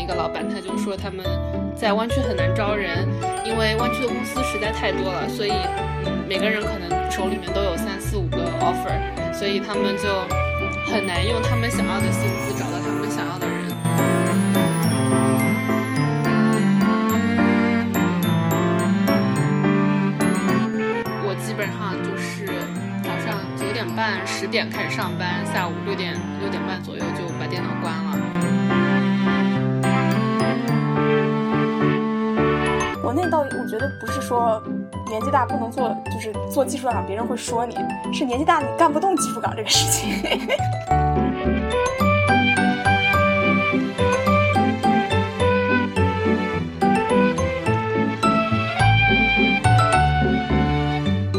一个老板，他就说他们在湾区很难招人，因为湾区的公司实在太多了，所以，每个人可能手里面都有三四五个 offer，所以他们就很难用他们想要的薪资找到他们想要的人。我基本上就是早上九点半、十点开始上班，下午六点六点半左右就把电脑关了。国内倒我觉得不是说年纪大不能做，就是做技术岗，别人会说你是年纪大你干不动技术岗这个事情。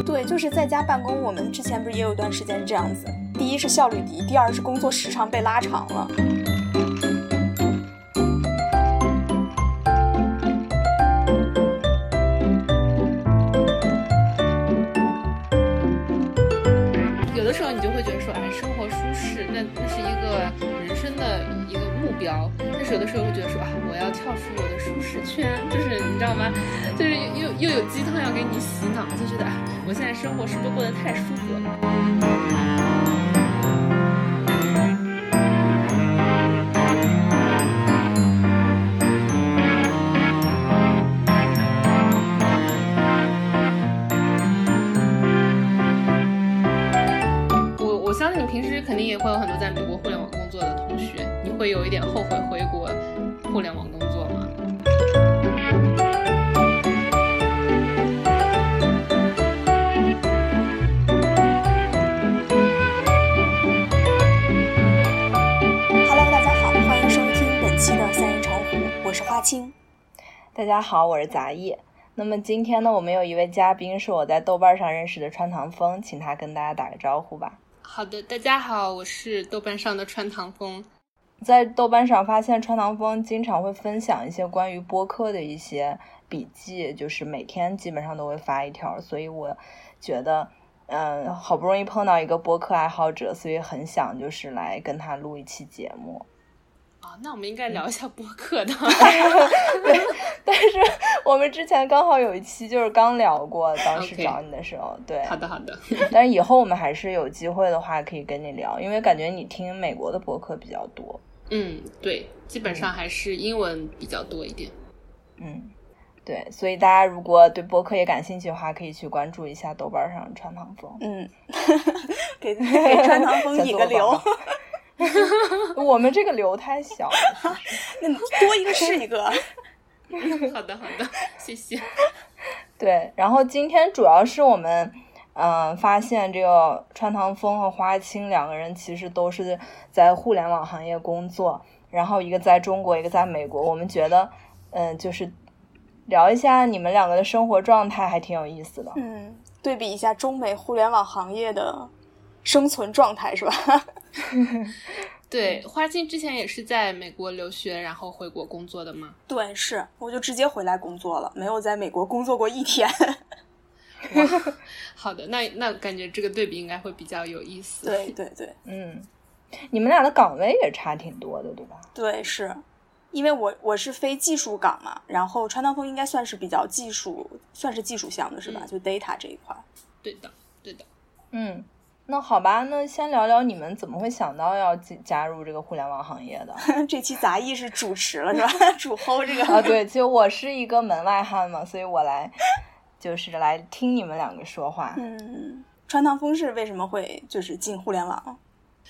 对，就是在家办公。我们之前不是也有一段时间是这样子，第一是效率低，第二是工作时长被拉长了。有的时候会觉得说，啊，我要跳出我的舒适圈，就是你知道吗？就是又又有鸡汤要给你洗脑，就觉得，啊，我现在生活是不是过得太舒服了？相信你平时肯定也会有很多在美国互联网工作的同学，你会有一点后悔回国互联网工作吗？Hello，大家好，欢迎收听本期的三人成虎，我是花青。大家好，我是杂艺。那么今天呢，我们有一位嘉宾是我在豆瓣上认识的川唐风，请他跟大家打个招呼吧。好的，大家好，我是豆瓣上的穿堂风。在豆瓣上发现穿堂风经常会分享一些关于播客的一些笔记，就是每天基本上都会发一条，所以我觉得，嗯，好不容易碰到一个播客爱好者，所以很想就是来跟他录一期节目。啊，那我们应该聊一下播客的。对，但是我们之前刚好有一期就是刚聊过，当时找你的时候对。好的，好的。但是以后我们还是有机会的话，可以跟你聊，因为感觉你听美国的播客比较多。嗯，对，基本上还是英文比较多一点。嗯，对，所以大家如果对播客也感兴趣的话，可以去关注一下豆瓣上川唐风。嗯，给给川唐风引个流，我们这个流太小了，那多一个是一个。好的，好的，谢谢。对，然后今天主要是我们，嗯、发现这个川唐风和花青两个人其实都是在互联网行业工作，然后一个在中国，一个在美国。我们觉得，嗯、就是聊一下你们两个的生活状态，还挺有意思的。嗯，对比一下中美互联网行业的生存状态是吧？对，花青之前也是在美国留学，然后回国工作的吗？对，是，我就直接回来工作了，没有在美国工作过一天。哇，好的，那那感觉这个对比应该会比较有意思。对对对 嗯，你们俩的岗位也差挺多的，对吧？对，是因为我我是非技术岗嘛，然后川唐风应该算是比较技术，算是技术项的是吧？嗯就 data 这一块。对的，对的。嗯，那好吧，那先聊聊你们怎么会想到要进加入这个互联网行业的？这期杂艺是主持了是吧？主 hold 这个啊，对，其实我是一个门外汉嘛，所以我来就是来听你们两个说话。嗯，川堂风是为什么会就是进互联网？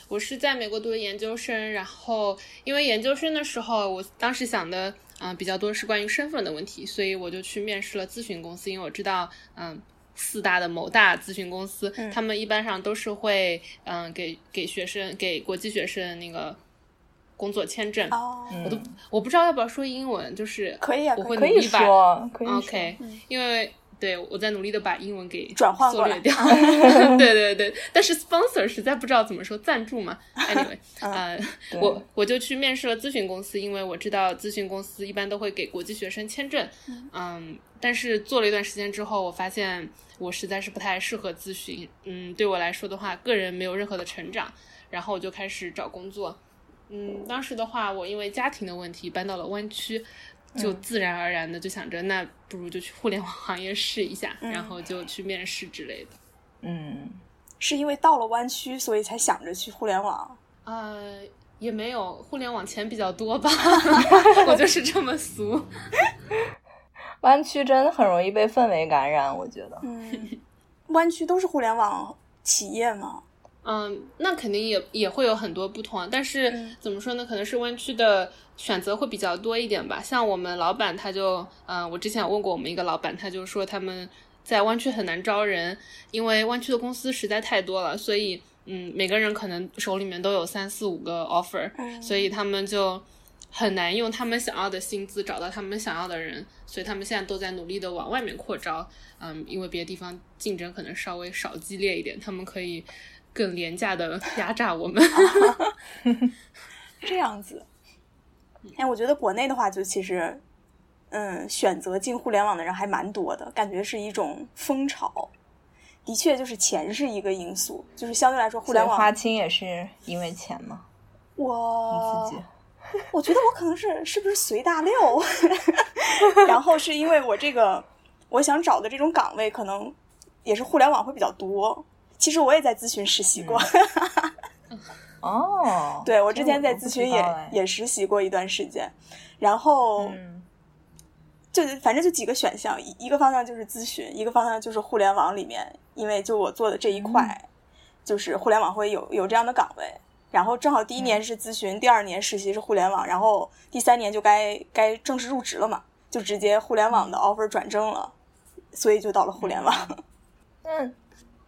我是在美国读的研究生，然后因为研究生的时候，我当时想的嗯、呃比较多是关于身份的问题，所以我就去面试了咨询公司，因为我知道嗯。四大的某大咨询公司，嗯他们一般上都是会，嗯，给给学生给国际学生那个工作签证。我都我不知道要不要说英文，就是可以啊我会可以努力把说，可以说。OK，、因为对我在努力的把英文给转化过来缩略掉。对对对，但是 sponsor 实在不知道怎么说赞助嘛。Anyway，呃，我我就去面试了咨询公司，因为我知道咨询公司一般都会给国际学生签证。嗯，但是做了一段时间之后，我发现我实在是不太适合咨询。嗯，对我来说的话，个人没有任何的成长。然后我就开始找工作。嗯，当时的话，我因为家庭的问题搬到了湾区，就自然而然的就想着，那不如就去互联网行业试一下，然后就去面试之类的。嗯，是因为到了湾区，所以才想着去互联网。呃，也没有，互联网钱比较多吧，我就是这么俗。湾区真的很容易被氛围感染，我觉得。嗯，湾区都是互联网企业吗？嗯，那肯定也也会有很多不同，但是怎么说呢？可能是湾区的选择会比较多一点吧。像我们老板他就，嗯，我之前有问过我们一个老板，他就说他们在湾区很难招人，因为湾区的公司实在太多了，所以，嗯，每个人可能手里面都有三四五个 offer，所以他们就很难用他们想要的薪资找到他们想要的人，所以他们现在都在努力的往外面扩招。嗯，因为别的地方竞争可能稍微少激烈一点，他们可以。更廉价的压榨我们，这样子。哎，我觉得国内的话，就其实，嗯，选择进互联网的人还蛮多的，感觉是一种风潮。的确，就是钱是一个因素，就是相对来说，互联网花青也是因为钱吗？我自己，我觉得我可能是是不是随大流，然后是因为我这个我想找的这种岗位，可能也是互联网会比较多。其实我也在咨询实习过，哦，对我之前在咨询也也实习过一段时间，然后就反正就几个选项，一一个方向就是咨询，一个方向就是互联网里面，因为就我做的这一块，就是互联网会有有这样的岗位，然后正好第一年是咨询，第二年实习是互联网，然后第三年就该该正式入职了嘛，就直接互联网的 offer 转正了，所以就到了互联网。嗯。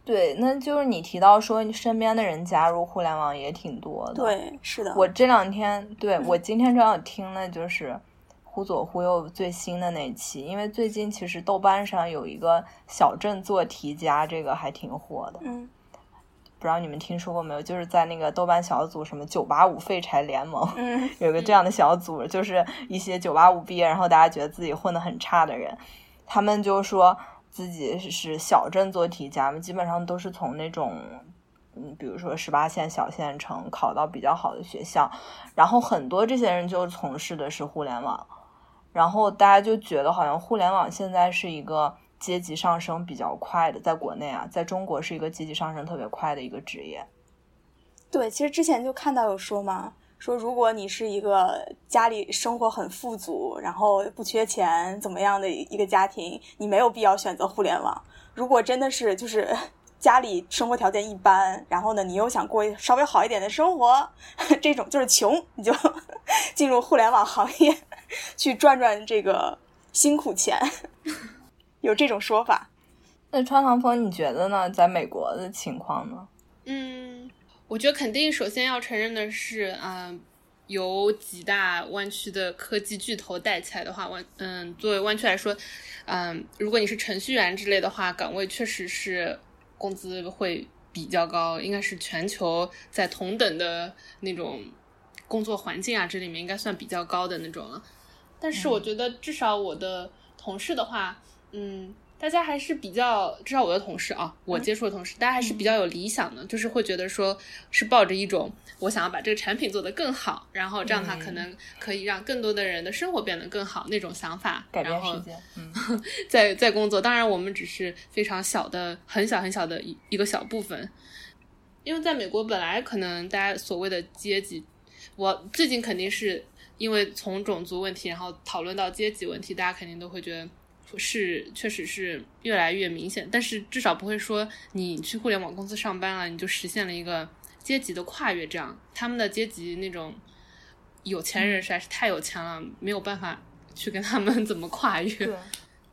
对，那就是你提到说你身边的人加入互联网也挺多的。对，是的。我这两天，对我今天正好听了就是忽左忽右最新的那期，因为最近其实豆瓣上有一个小镇做题家，这个还挺火的。嗯。不知道你们听说过没有？就是在那个豆瓣小组什么九八五废柴联盟，嗯，有个这样的小组，就是一些九八五毕业，然后大家觉得自己混得很差的人，他们就说。自己是小镇做题家嘛，基本上都是从那种，嗯，比如说十八线小县城考到比较好的学校，然后很多这些人就从事的是互联网，然后大家就觉得好像互联网现在是一个阶级上升比较快的，在国内啊，在中国是一个阶级上升特别快的一个职业。对，其实之前就看到有说嘛。说，如果你是一个家里生活很富足，然后不缺钱，怎么样的一个家庭，你没有必要选择互联网。如果真的是就是 家里生活条件一般，然后呢，你又想过稍微好一点的生活，这种就是穷，你就 进入互联网行业去赚赚这个辛苦钱，有这种说法。那川航峰，你觉得呢？在美国的情况呢？嗯。我觉得肯定首先要承认的是，嗯，由几大湾区的科技巨头带起来的话，湾嗯，作为湾区来说，嗯，如果你是程序员之类的话，岗位确实是工资会比较高，应该是全球在同等的那种工作环境啊，这里面应该算比较高的那种了。但是我觉得至少我的同事的话，嗯。大家还是比较，至少我的同事啊，我接触的同事，大家还是比较有理想的，就是会觉得说，是抱着一种我想要把这个产品做得更好，然后这样的话可能可以让更多的人的生活变得更好那种想法，然后 在在工作。当然，我们只是非常小的、很小很小的一一个小部分，因为在美国本来可能大家所谓的阶级，我最近肯定是因为从种族问题，然后讨论到阶级问题，大家肯定都会觉得。是，确实是越来越明显，但是至少不会说你去互联网公司上班了，你就实现了一个阶级的跨越。这样，他们的阶级那种有钱人实在是太有钱了，没有办法去跟他们 怎么跨越。对，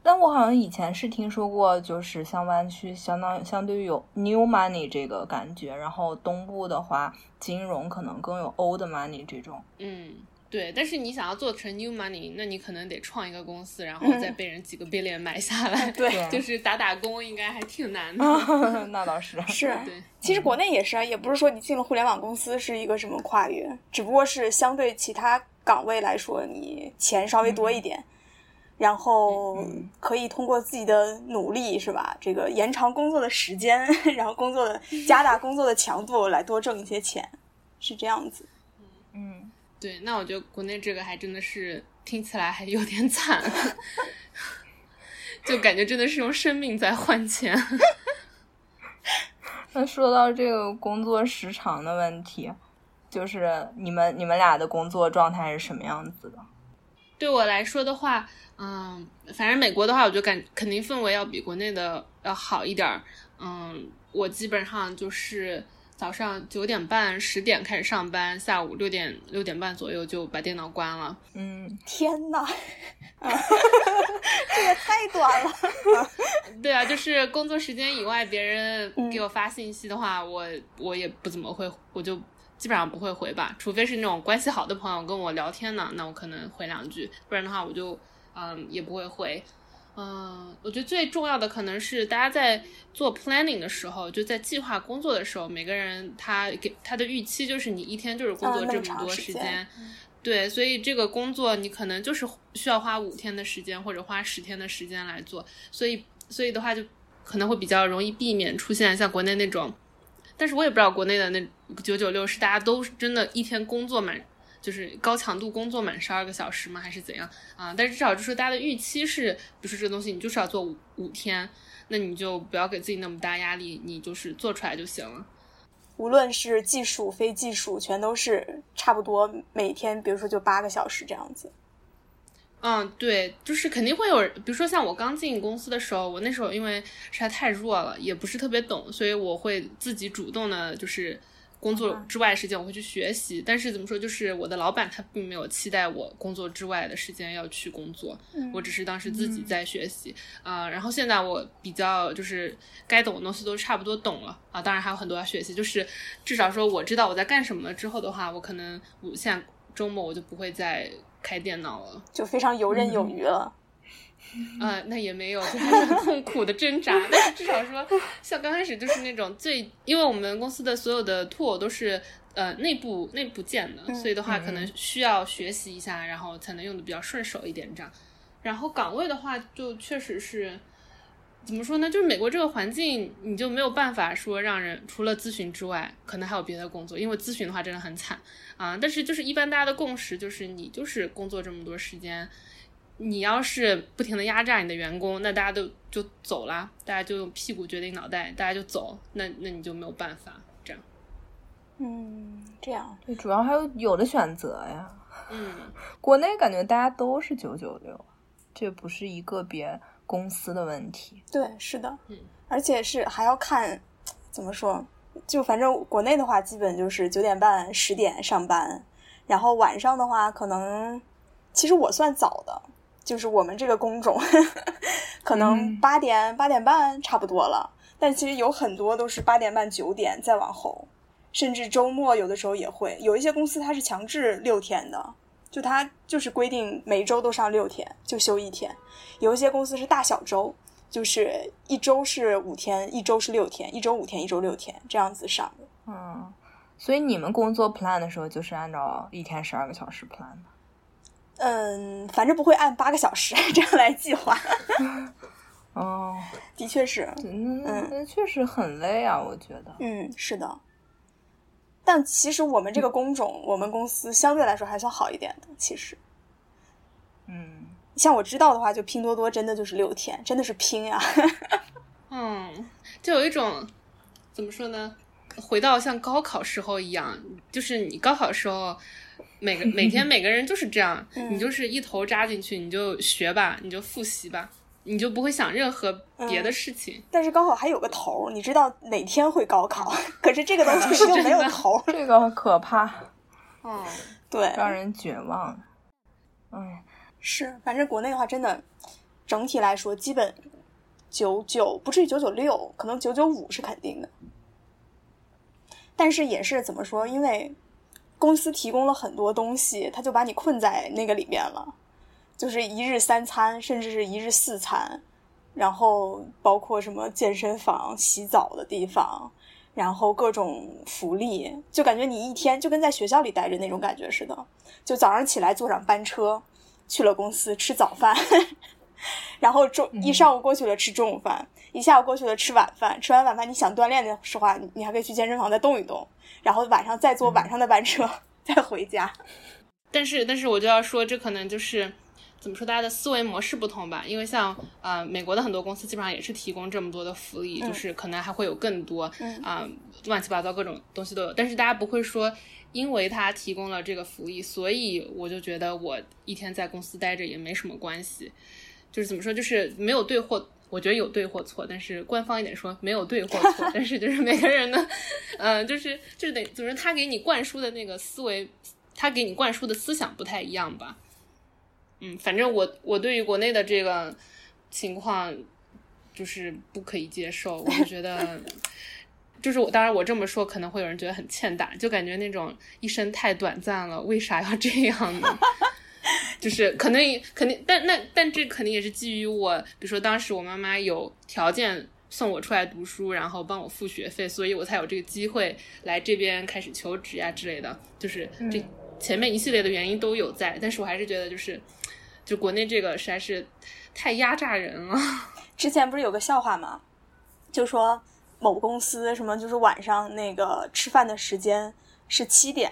但我好像以前是听说过，就是像湾区相当相对于有 new money 这个感觉，然后东部的话，金融可能更有 old money 这种。嗯。对，但是你想要做成 new money，那你可能得创一个公司，然后再被人几个 billion 买下来。对，就是打打工应该还挺难的。那倒是。是。对，其实国内也是啊，也不是说你进了互联网公司是一个什么跨越，只不过是相对其他岗位来说，你钱稍微多一点，然后可以通过自己的努力，是吧？这个延长工作的时间，然后工作的加大工作的强度来多挣一些钱，是这样子。嗯。对，那我觉得国内这个还真的是听起来还有点惨，就感觉真的是用生命在换钱。那说到这个工作时长的问题，就是你们你们俩的工作状态是什么样子的？对我来说的话，嗯，反正美国的话，我觉得感肯定氛围要比国内的要好一点儿。嗯，我基本上就是早上九点半、十点开始上班，下午六点六点半左右就把电脑关了。嗯，天呐，这也太短了。对啊，就是工作时间以外，别人给我发信息的话，我我也不怎么会，我就基本上不会回吧，除非是那种关系好的朋友跟我聊天呢，那我可能回两句，不然的话我就嗯也不会回。嗯，我觉得最重要的可能是大家在做 planning 的时候，就在计划工作的时候，每个人他给他的预期就是你一天就是工作这么多时间，对，所以这个工作你可能就是需要花五天的时间或者花十天的时间来做，所以所以的话就可能会比较容易避免出现像国内那种，但是我也不知道国内的那九九六是大家都真的一天工作满。就是高强度工作满十二个小时吗？还是怎样啊？但是至少就是大家的预期是，比如说这个东西你就是要做五五天，那你就不要给自己那么大压力，你就是做出来就行了。无论是技术非技术，全都是差不多每天，比如说就八个小时这样子。嗯，对，就是肯定会有，比如说像我刚进公司的时候，我那时候因为实在太弱了，也不是特别懂，所以我会自己主动的，就是。工作之外的时间我会去学习，但是怎么说，就是我的老板他并没有期待我工作之外的时间要去工作，我只是当时自己在学习。啊。然后现在我比较就是该懂的东西都差不多懂了。啊，当然还有很多要学习，就是至少说我知道我在干什么了之后的话，我可能我现在周末我就不会再开电脑了，就非常游刃有余了。啊，那也没有，就还是很痛苦的挣扎。但是至少说，像刚开始就是那种最，因为我们公司的所有的 tool 都是呃内部内部建的，所以的话可能需要学习一下，然后才能用的比较顺手一点这样。然后岗位的话，就确实是怎么说呢？就是美国这个环境，你就没有办法说让人除了咨询之外，可能还有别的工作，因为咨询的话真的很惨啊。但是就是一般大家的共识就是，你就是工作这么多时间。你要是不停的压榨你的员工，那大家都就走了，大家就用屁股决定脑袋，大家就走，那那你就没有办法这样。嗯，这样对，主要还有有的选择呀。嗯，国内感觉大家都是九九六，这不是一个别公司的问题。对，是的，嗯，而且是还要看怎么说，就反正国内的话，基本就是九点半十点上班，然后晚上的话，可能其实我算早的。就是我们这个工种，可能八点八点半差不多了，但其实有很多都是八点半九点再往后，甚至周末有的时候也会有一些公司它是强制六天的，就它就是规定每周都上六天，就休一天。有一些公司是大小周，就是一周是五天，一周是六天，一周五天，一周六天这样子上的。嗯，所以你们工作 plan 的时候就是按照一天十二个小时 plan 的。嗯，反正不会按八个小时 这样来计划。哦，的确是，嗯，那确实很累啊，我觉得。嗯，是的。但其实我们这个工种，我们公司相对来说还算好一点的。其实，嗯，像我知道的话，就拼多多真的就是六天，真的是拼呀。嗯，就有一种怎么说呢？回到像高考时候一样，就是你高考时候。每个 每天每个人就是这样，你就是一头扎进去，你就学吧，你就复习吧，你就不会想任何别的事情。但是高考还有个头，你知道哪天会高考？可是这个东西又没有头，这个可怕。嗯，对，让人绝望。嗯，是，反正国内的话，真的整体来说，基本九九不至于九九六，可能九九五是肯定的。但是也是怎么说？因为。公司提供了很多东西，他就把你困在那个里面了，就是一日三餐，甚至是一日四餐，然后包括什么健身房、洗澡的地方，然后各种福利，就感觉你一天就跟在学校里待着那种感觉似的。就早上起来坐上班车去了公司吃早饭，然后中一上午过去了吃中午饭，一下午过去了吃晚饭，吃完晚饭你想锻炼的时候，你还可以去健身房再动一动。然后晚上再坐晚上的班车 再回家。但是但是我就要说，这可能就是怎么说，大家的思维模式不同吧。因为像呃美国的很多公司基本上也是提供这么多的福利，就是可能还会有更多啊乱七八糟各种东西都有。但是大家不会说，因为他提供了这个福利，所以我就觉得我一天在公司待着也没什么关系。就是怎么说，就是没有对或。我觉得有对或错，但是官方一点说没有对或错，但是就是每个人的，嗯，就是就是得，就是他给你灌输的那个思维，他给你灌输的思想不太一样吧。嗯，反正我我对于国内的这个情况就是不可以接受，我觉得，就是我当然我这么说可能会有人觉得很欠打，就感觉那种一生太短暂了，为啥要这样呢？就是可能肯定，但那但这肯定也是基于我，比如说当时我妈妈有条件送我出来读书，然后帮我付学费，所以我才有这个机会来这边开始求职呀之类的。就是这前面一系列的原因都有在，但是我还是觉得就是，就国内这个实在是太压榨人了。之前不是有个笑话吗？就说某公司什么就是晚上那个吃饭的时间是七点。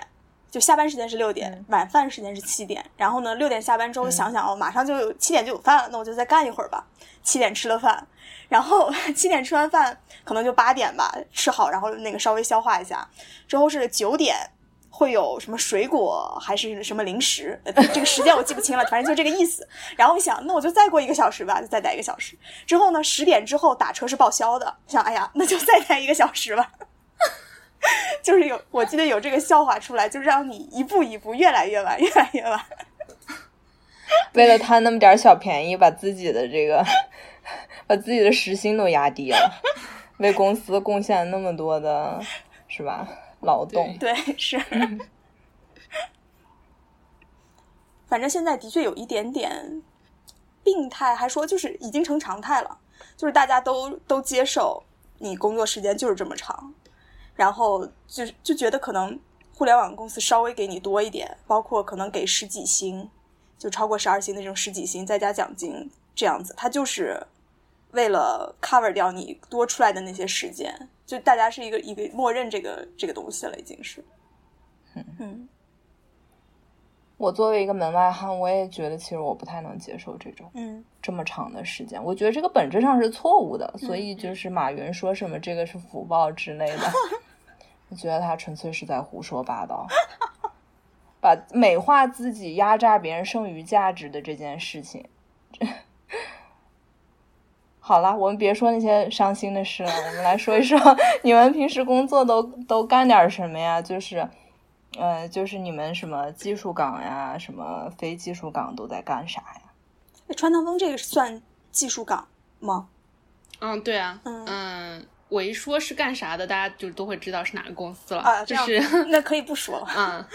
就下班时间是六点，晚饭时间是七点。然后呢，六点下班之后想想哦，马上就有七点就有饭了，那我就再干一会儿吧。七点吃了饭，然后 七点吃完饭，可能就八点吧，吃好，然后那个稍微消化一下。之后是九点会有什么水果还是什么零食，这个时间我记不清了，反正就这个意思。然后想，那我就再过一个小时吧，就再待一个小时。之后呢，十点之后打车是报销的，想，哎呀，那就再待一个小时吧。就是有，我记得有这个笑话出来，就让你一步一步越来越晚，越来越晚。为了贪那么点小便宜，把自己的这个，把自己的时薪都压低了，为公司贡献那么多的，是吧？劳动对是。反正现在的确有一点点病态，还说就是已经成常态了，就是大家都都接受你工作时间就是这么长。然后就就觉得可能互联网公司稍微给你多一点，包括可能给十几薪，就超过十二薪的这种十几薪，再加奖金这样子，它就是为了 cover 掉你多出来的那些时间，就大家是一个一个默认这个这个东西了，已经是。嗯，我作为一个门外汉，我也觉得其实我不太能接受这种嗯这么长的时间，我觉得这个本质上是错误的，所以就是马云说什么这个是福报之类的。我觉得他纯粹是在胡说八道，把美化自己、压榨别人剩余价值的这件事情。好了，我们别说那些伤心的事了，我们来说一说 你们平时工作都都干点什么呀？就是，呃，就是你们什么技术岗呀，什么非技术岗都在干啥呀？川唐风这个算技术岗吗？嗯，对啊，嗯。我一说是干啥的，大家就都会知道是哪个公司了。啊，就是那可以不说了。嗯，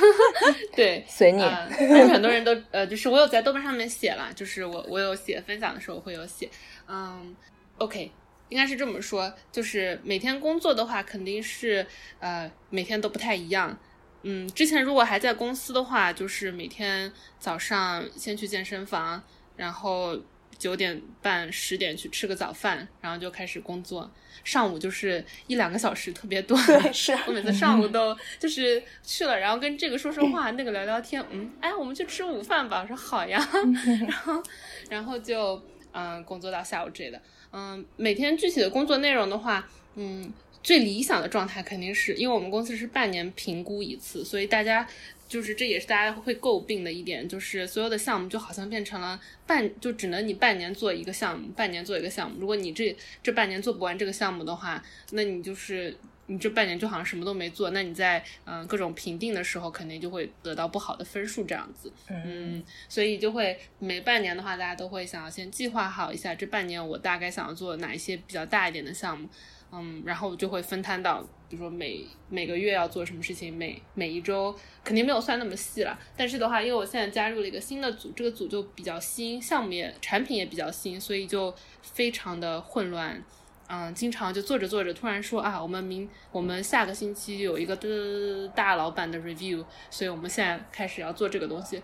对，随你。很多人都呃，就是我有在豆瓣上面写了，就是我我有写分享的时候会有写。嗯，OK，应该是这么说，就是每天工作的话，肯定是呃每天都不太一样。嗯，之前如果还在公司的话，就是每天早上先去健身房，然后九点半十点去吃个早饭，然后就开始工作。上午就是一两个小时，特别短。对，是我每次上午 都就是去了，然后跟这个说说话，那个聊聊天。嗯，哎，我们去吃午饭吧。我说好呀。然后，然后就嗯工作到下午之类的。嗯，每天具体的工作内容的话，嗯，最理想的状态肯定是因为我们公司是半年评估一次，所以大家。就是这也是大家会诟病的一点，就是所有的项目就好像变成了半，就只能你半年做一个项目，半年做一个项目。如果你这这半年做不完这个项目的话，那你就是你这半年就好像什么都没做。那你在嗯各种评定的时候，肯定就会得到不好的分数这样子。嗯，所以就会每半年的话，大家都会想要先计划好一下这半年我大概想要做哪一些比较大一点的项目。嗯，然后就会分摊到，比如说每每个月要做什么事情，每每一周肯定没有算那么细了。但是的话，因为我现在加入了一个新的组，这个组就比较新，项目也产品也比较新，所以就非常的混乱。嗯，经常就做着做着，突然说啊，我们明我们下个星期有一个的大老板的 review，所以我们现在开始要做这个东西。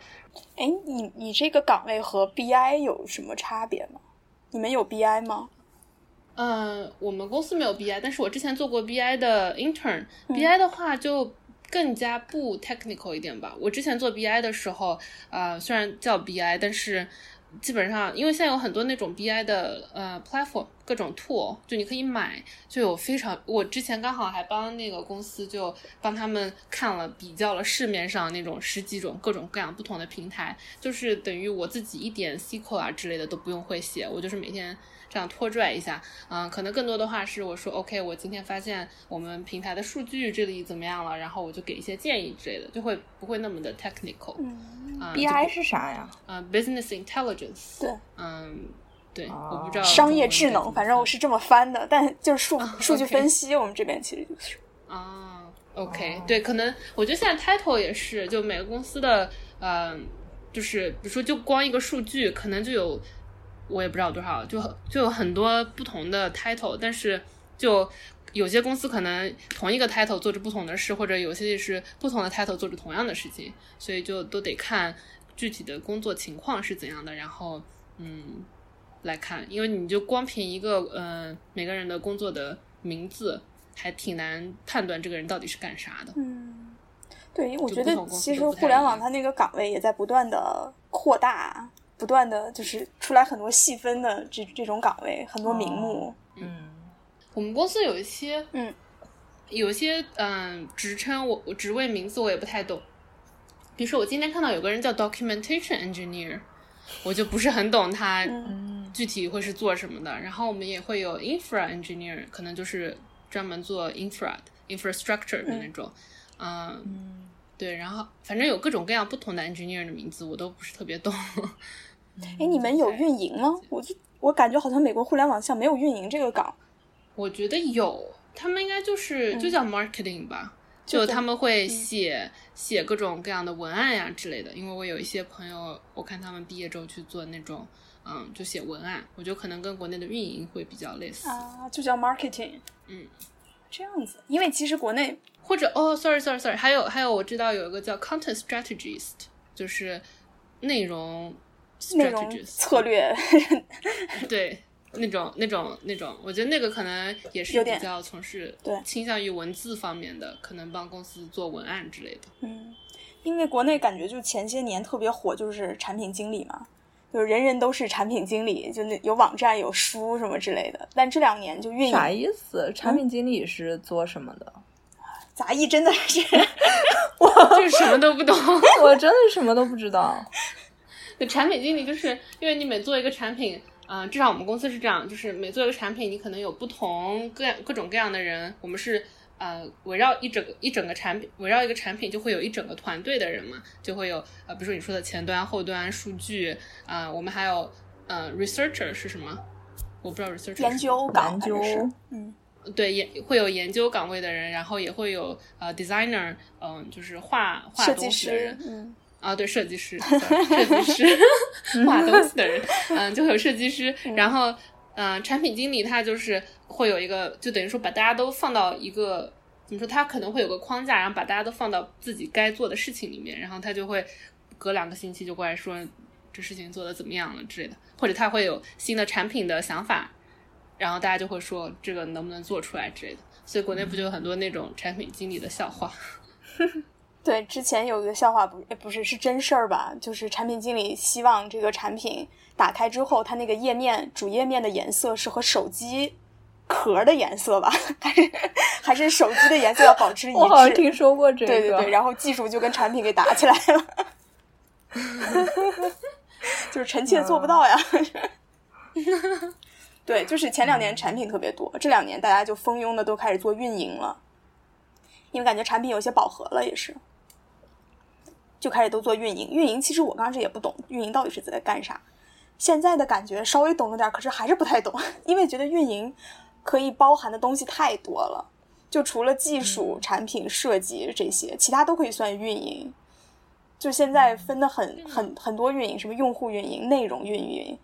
哎，你你这个岗位和 BI 有什么差别吗？你们有 BI 吗？嗯，我们公司没有 BI，但是我之前做过 BI 的 intern。BI 的话，就更加不 technical 一点吧。我之前做 BI 的时候，呃，虽然叫 BI，但是基本上因为现在有很多那种 BI 的呃 platform，各种 tool，就你可以买，就有非常。我之前刚好还帮那个公司就帮他们看了比较了市面上那种十几种各种各样不同的平台，就是等于我自己一点 SQL 啊之类的都不用会写，我就是每天。这样拖拽一下，嗯，可能更多的话是我说，OK，我今天发现我们平台的数据这里怎么样了，然后我就给一些建议之类的，就会不会那么的 technical。嗯，BI 是啥呀？呃，business intelligence。对，嗯，对，我不知道。商业智能，反正我是这么翻的，但就是数数据分析，我们这边其实就是。啊，OK，对，可能我觉得现在 title 也是，就每个公司的，嗯，就是比如说就光一个数据，可能就有。我也不知道多少，就就有很多不同的 title，但是就有些公司可能同一个 title 做着不同的事，或者有些是不同的 title 做着同样的事情，所以就都得看具体的工作情况是怎样的，然后嗯来看，因为你就光凭一个呃每个人的工作的名字，还挺难判断这个人到底是干啥的。嗯，对，我觉得其实互联网它那个岗位也在不断的扩大。不断的就是出来很多细分的这这种岗位，很多名目。嗯，我们公司有一些，嗯，有一些嗯职称，我我职位名字我也不太懂。比如说，我今天看到有个人叫 Documentation Engineer，我就不是很懂他具体会是做什么的。然后我们也会有 Infra Engineer，可能就是专门做 infra infrastructure 的那种。嗯，对。然后反正有各种各样不同的 engineer 的名字，我都不是特别懂。哎，你们有运营吗？我就我感觉好像美国互联网像没有运营这个岗。我觉得有，他们应该就是就叫 marketing 吧，就他们会写写各种各样的文案呀之类的。因为我有一些朋友，我看他们毕业之后去做那种，嗯，就写文案，我觉得可能跟国内的运营会比较类似啊，就叫 marketing。嗯，这样子，因为其实国内或者哦，sorry sorry sorry，还有还有，我知道有一个叫 content strategist，就是内容。那种策略，对，那种那种那种，我觉得那个可能也是比较从事对倾向于文字方面的，可能帮公司做文案之类的。嗯，因为国内感觉就前些年特别火，就是产品经理嘛，就是人人都是产品经理，就那有网站有书什么之类的。但这两年就运营啥意思？产品经理是做什么的？杂艺真的是 我就什么都不懂，我真的什么都不知道。对，产品经理就是因为你每做一个产品，嗯，至少我们公司是这样，就是每做一个产品，你可能有不同各样各种各样的人。我们是呃围绕一整个一整个产品，围绕一个产品就会有一整个团队的人嘛，就会有呃，比如说你说的前端、后端、数据，啊，我们还有呃，researcher 是什么？我不知道 researcher 研究研究，嗯，对，研会有研究岗位的人，然后也会有呃 designer，嗯，就是画画东西的人，嗯。啊，对，设计师，设计师 画东西的人，嗯，就会有设计师，然后，嗯，产品经理他就是会有一个，就等于说把大家都放到一个怎么说，他可能会有个框架，然后把大家都放到自己该做的事情里面，然后他就会隔两个星期就过来说这事情做的怎么样了之类的，或者他会有新的产品的想法，然后大家就会说这个能不能做出来之类的，所以国内不就有很多那种产品经理的笑话。对，之前有一个笑话，不，不是是真事儿吧？就是产品经理希望这个产品打开之后，它那个页面主页面的颜色是和手机壳的颜色吧？还是还是手机的颜色要保持一致？我好像听说过这个。对对对，然后技术就跟产品给打起来了，就是臣妾做不到呀。对，就是前两年产品特别多，这两年大家就蜂拥的都开始做运营了，因为感觉产品有些饱和了，也是。就开始都做运营，运营其实我刚开始也不懂运营到底是在干啥，现在的感觉稍微懂了点，可是还是不太懂，因为觉得运营可以包含的东西太多了，就除了技术、产品设计这些，其他都可以算运营。就现在分的很很很多运营，什么用户运营、内容运营、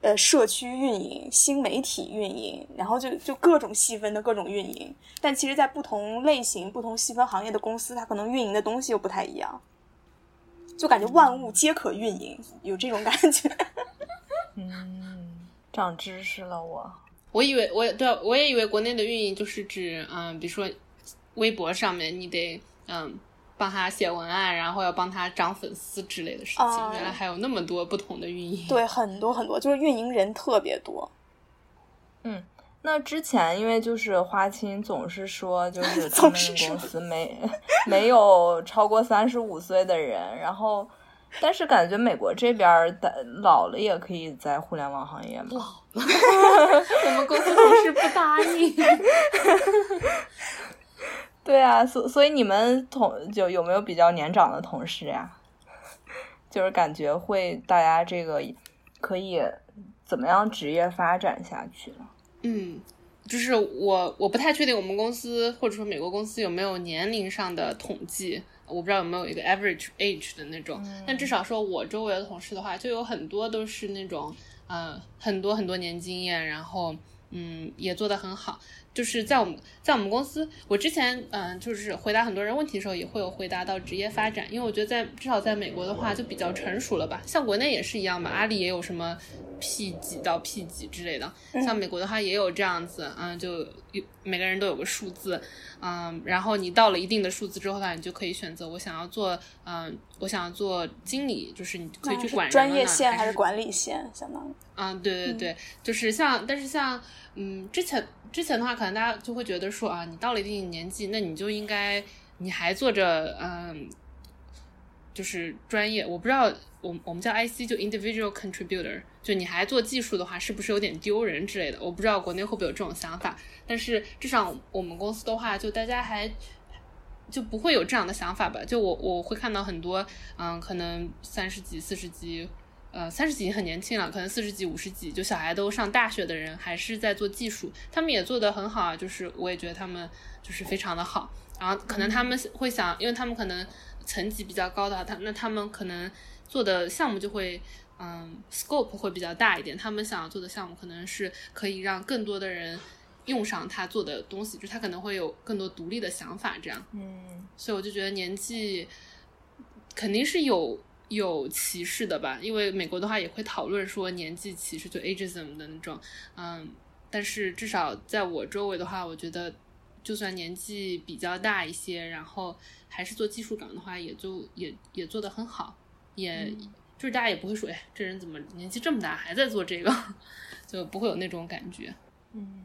呃社区运营、新媒体运营，然后就就各种细分的各种运营，但其实，在不同类型、不同细分行业的公司，它可能运营的东西又不太一样。就感觉万物皆可运营，有这种感觉。嗯，长知识了我。我以为我对，我也以为国内的运营就是指，嗯，比如说微博上面你得嗯。帮他写文案，然后要帮他涨粉丝之类的事情。原来还有那么多不同的运营，对，很多很多，就是运营人特别多。嗯，那之前因为就是花青总是说，就 是他们公司没 没有超过三十五岁的人，然后但是感觉美国这边的老了也可以在互联网行业老了，我们公司同事不答应。对啊，所所以你们同就有没有比较年长的同事呀？就是感觉会大家这个可以怎么样职业发展下去了？嗯，就是我我不太确定我们公司或者说美国公司有没有年龄上的统计，我不知道有没有一个 average age 的那种。但至少说我周围的同事的话，就有很多都是那种嗯很多很多年经验，然后嗯也做得很好。就是在我们在我们公司，我之前嗯，就是回答很多人问题的时候，也会有回答到职业发展，因为我觉得在至少在美国的话，就比较成熟了吧。像国内也是一样嘛，阿里也有什么 P 几到 P 几之类的。像美国的话也有这样子，嗯，就有每个人都有个数字，嗯，然后你到了一定的数字之后的话，你就可以选择我想要做，嗯，我想要做经理，就是你可以去管专业线还是管理线，相当于。嗯，对对对，就是像，但是像，嗯，之前。之前的话，可能大家就会觉得说啊，你到了一定年纪，那你就应该你还做着嗯，就是专业。我不知道，我我们叫 IC 就 individual contributor，就你还做技术的话，是不是有点丢人之类的？我不知道国内会不会有这种想法。但是至少我们公司的话，就大家还就不会有这样的想法吧？就我我会看到很多嗯，可能三十几、四十几。呃，三十几很年轻了，可能四十几、五十几，就小孩都上大学的人，还是在做技术，他们也做得很好啊。就是我也觉得他们就是非常的好。然后可能他们会想，因为他们可能层级比较高的，他那他们可能做的项目就会，嗯，scope 会比较大一点。他们想要做的项目可能是可以让更多的人用上他做的东西，就他可能会有更多独立的想法，这样。嗯，所以我就觉得年纪肯定是有。有歧视的吧，因为美国的话也会讨论说年纪歧视，就 ageism 的那种，嗯，但是至少在我周围的话，我觉得就算年纪比较大一些，然后还是做技术岗的话，也就也也做得很好，也就是大家也不会说，哎，这人怎么年纪这么大还在做这个，就不会有那种感觉。嗯，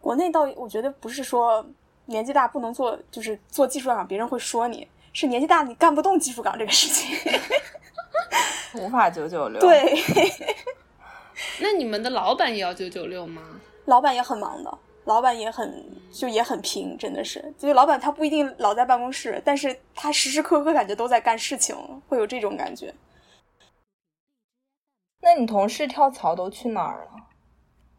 国内倒我觉得不是说年纪大不能做，就是做技术岗，别人会说你。是年纪大你干不动技术岗这个事情，无法九九六。对，那你们的老板也要九九六吗？老板也很忙的，老板也很就也很拼，真的是。就是老板他不一定老在办公室，但是他时时刻刻感觉都在干事情，会有这种感觉。那你同事跳槽都去哪儿了？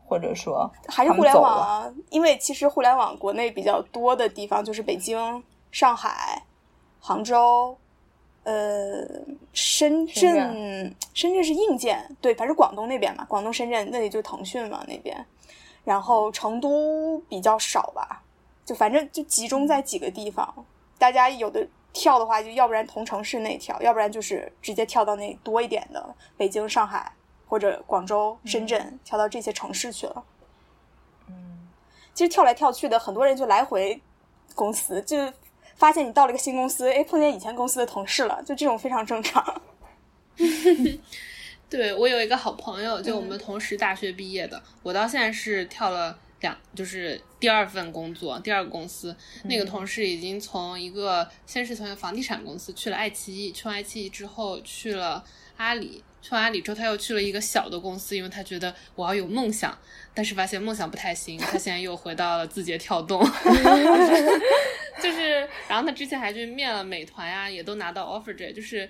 或者说还是互联网啊？因为其实互联网国内比较多的地方就是北京、上海。杭州，呃，深圳，深圳是硬件，对，反正广东那边嘛，广东深圳那里就腾讯嘛那边，然后成都比较少吧，就反正就集中在几个地方，大家有的跳的话，就要不然同城市内跳，要不然就是直接跳到那多一点的北京、上海或者广州、深圳，跳到这些城市去了。嗯，其实跳来跳去的，很多人就来回公司就。发现你到了一个新公司，哎，碰见以前公司的同事了，就这种非常正常。对我有一个好朋友，就我们同时大学毕业的，我到现在是跳了两，就是第二份工作，第二个公司。那个同事已经从一个先是从一个房地产公司去了爱奇艺，去完爱奇艺之后去了阿里。去完阿里之后，他又去了一个小的公司，因为他觉得我要有梦想，但是发现梦想不太行，他现在又回到了字节跳动，就是，然后他之前还去面了美团呀，也都拿到 offer，这就是，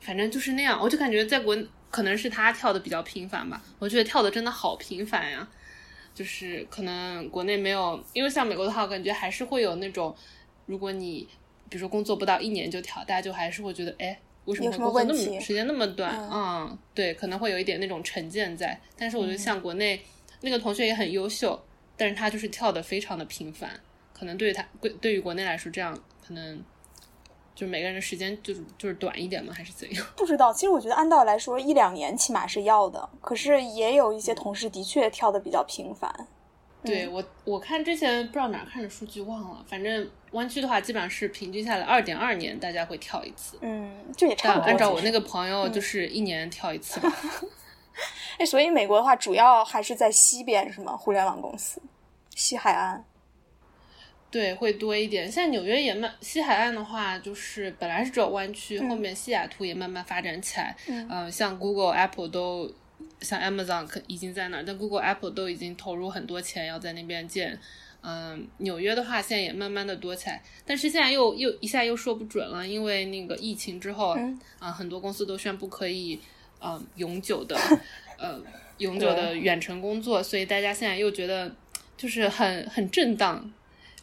反正就是那样，我就感觉在国可能是他跳的比较频繁吧，我觉得跳的真的好频繁呀，就是可能国内没有，因为像美国的话，我感觉还是会有那种，如果你比如说工作不到一年就跳，大家就还是会觉得，哎。为什么工作那么时间那么短？嗯，对，可能会有一点那种成见在。但是我觉得像国内那个同学也很优秀，但是他就是跳的非常的频繁。可能对于他，对对于国内来说，这样可能就每个人的时间就是就是短一点嘛？还是怎样？不知道。其实我觉得按道理来说，一两年起码是要的。可是也有一些同事的确跳的比较频繁。对我，我看之前不知道哪看的数据忘了，反正湾区的话，基本上是平均下来二点二年大家会跳一次。嗯，就也差不多。按照我那个朋友，就是一年跳一次吧。哎，所以美国的话，主要还是在西边是吗？互联网公司，西海岸。对，会多一点。现在纽约也慢，西海岸的话，就是本来是只有湾区，后面西雅图也慢慢发展起来。嗯，像 Google、Apple 都，像 Amazon 可已经在那儿，但 Google、Apple 都已经投入很多钱要在那边建。嗯，纽约的话现在也慢慢的多起来，但是现在又又一下又说不准了，因为那个疫情之后，啊，很多公司都宣布可以，嗯，永久的，呃，永久的远程工作，所以大家现在又觉得就是很很震荡。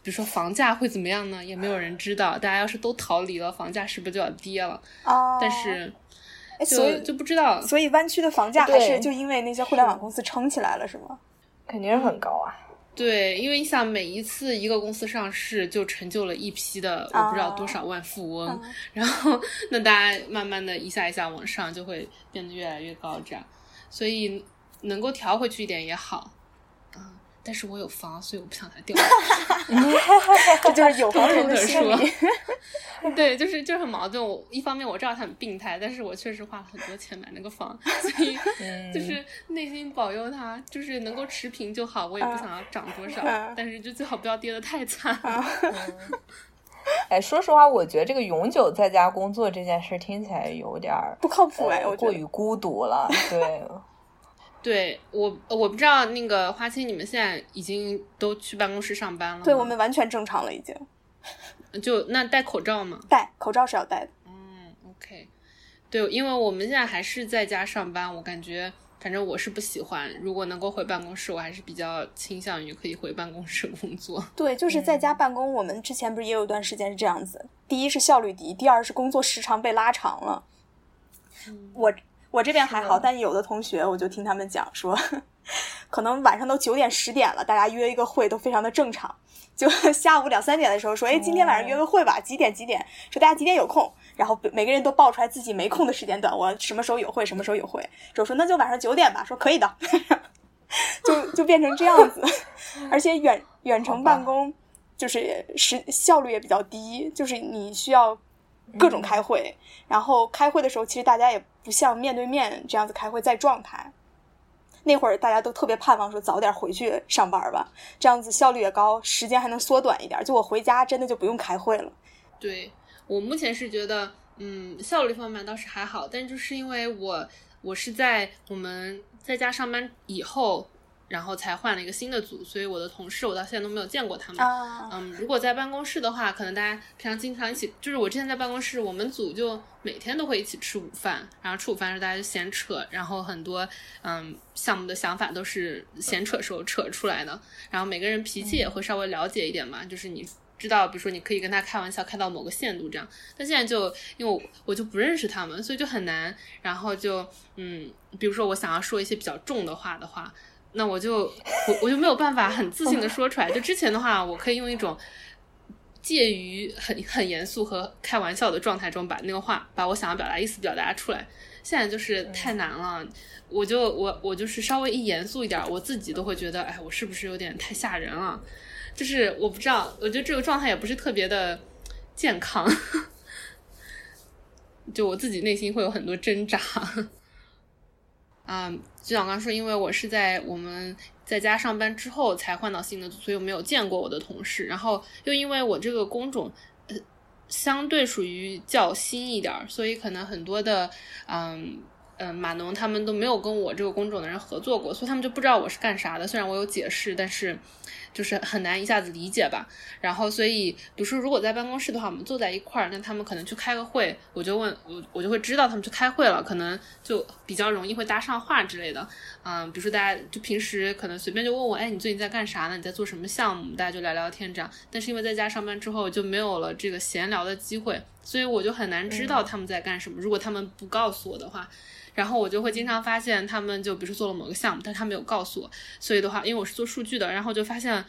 比如说房价会怎么样呢？也没有人知道。大家要是都逃离了，房价是不是就要跌了？哦。但是，就就不知道。所以湾区的房价还是就因为那些互联网公司撑起来了，是吗？肯定是很高啊。对，因为你想，每一次一个公司上市，就成就了一批的我不知道多少万富翁。然后，那大家慢慢的一下一下往上，就会变得越来越高，这样。所以能够调回去一点也好。但是我有房，所以我不想它掉。这 就是有房人的心理。对，就是就是很矛盾。我一方面我知道它很病态，但是我确实花了很多钱买那个房，所以就是内心保佑它，就是能够持平就好。我也不想要涨多少，但是就最好不要跌得太惨。哎，说实话，我觉得这个永久在家工作这件事听起来有点不靠谱哎，过于孤独了。对。对我，我不知道那个花青，你们现在已经都去办公室上班了？对我们完全正常了，已经。就那戴口罩吗？戴口罩是要戴的。嗯，OK。对，因为我们现在还是在家上班，我感觉反正我是不喜欢。如果能够回办公室，我还是比较倾向于可以回办公室工作。对，就是在家办公。我们之前不是也有一段时间是这样子？第一是效率低，第二是工作时长被拉长了。我。我这边还好，但有的同学我就听他们讲说，可能晚上都九点十点了，大家约一个会都非常的正常。就 下午两三点的时候说，哎，今天晚上约个会吧，几点几点？说大家几点有空？然后每个人都报出来自己没空的时间段，我什么时候有会，什么时候有会。就说那就晚上九点吧，说可以的，就就变成这样子。而且远远程办公就是时效率也比较低，就是你需要。各种开会，然后开会的时候，其实大家也不像面对面这样子开会在状态。那会儿大家都特别盼望说早点回去上班吧，这样子效率也高，时间还能缩短一点。就我回家真的就不用开会了。对我目前是觉得，嗯，效率方面倒是还好，但就是因为我我是在我们在家上班以后。然后才换了一个新的组，所以我的同事我到现在都没有见过他们。嗯，如果在办公室的话，可能大家平常经常一起，就是我之前在办公室，我们组就每天都会一起吃午饭，然后吃午饭时候大家就闲扯，然后很多嗯项目的想法都是闲扯时候扯出来的，然后每个人脾气也会稍微了解一点嘛，就是你知道，比如说你可以跟他开玩笑开到某个限度这样，但现在就因为我我就不认识他们，所以就很难，然后就嗯，比如说我想要说一些比较重的话的话。那我就我我就没有办法很自信的说出来。就之前的话，我可以用一种介于很很严肃和开玩笑的状态中，把那个话，把我想要表达意思表达出来。现在就是太难了，我就我我就是稍微一严肃一点，我自己都会觉得，哎，我是不是有点太吓人了？就是我不知道，我觉得这个状态也不是特别的健康，就我自己内心会有很多挣扎。嗯，就像刚刚说，因为我是在我们在家上班之后才换到新的，所以我没有见过我的同事。然后又因为我这个工种，呃，相对属于较新一点，所以可能很多的，嗯嗯，码农他们都没有跟我这个工种的人合作过，所以他们就不知道我是干啥的。虽然我有解释，但是。就是很难一下子理解吧，然后所以，比如说如果在办公室的话，我们坐在一块儿，那他们可能去开个会，我就问我，我就会知道他们去开会了，可能就比较容易会搭上话之类的。嗯，比如说大家就平时可能随便就问我，哎，你最近在干啥呢？你在做什么项目？大家就聊聊天这样。但是因为在家上班之后就没有了这个闲聊的机会，所以我就很难知道他们在干什么。如果他们不告诉我的话。然后我就会经常发现，他们就比如说做了某个项目，但是他没有告诉我，所以的话，因为我是做数据的，然后就发现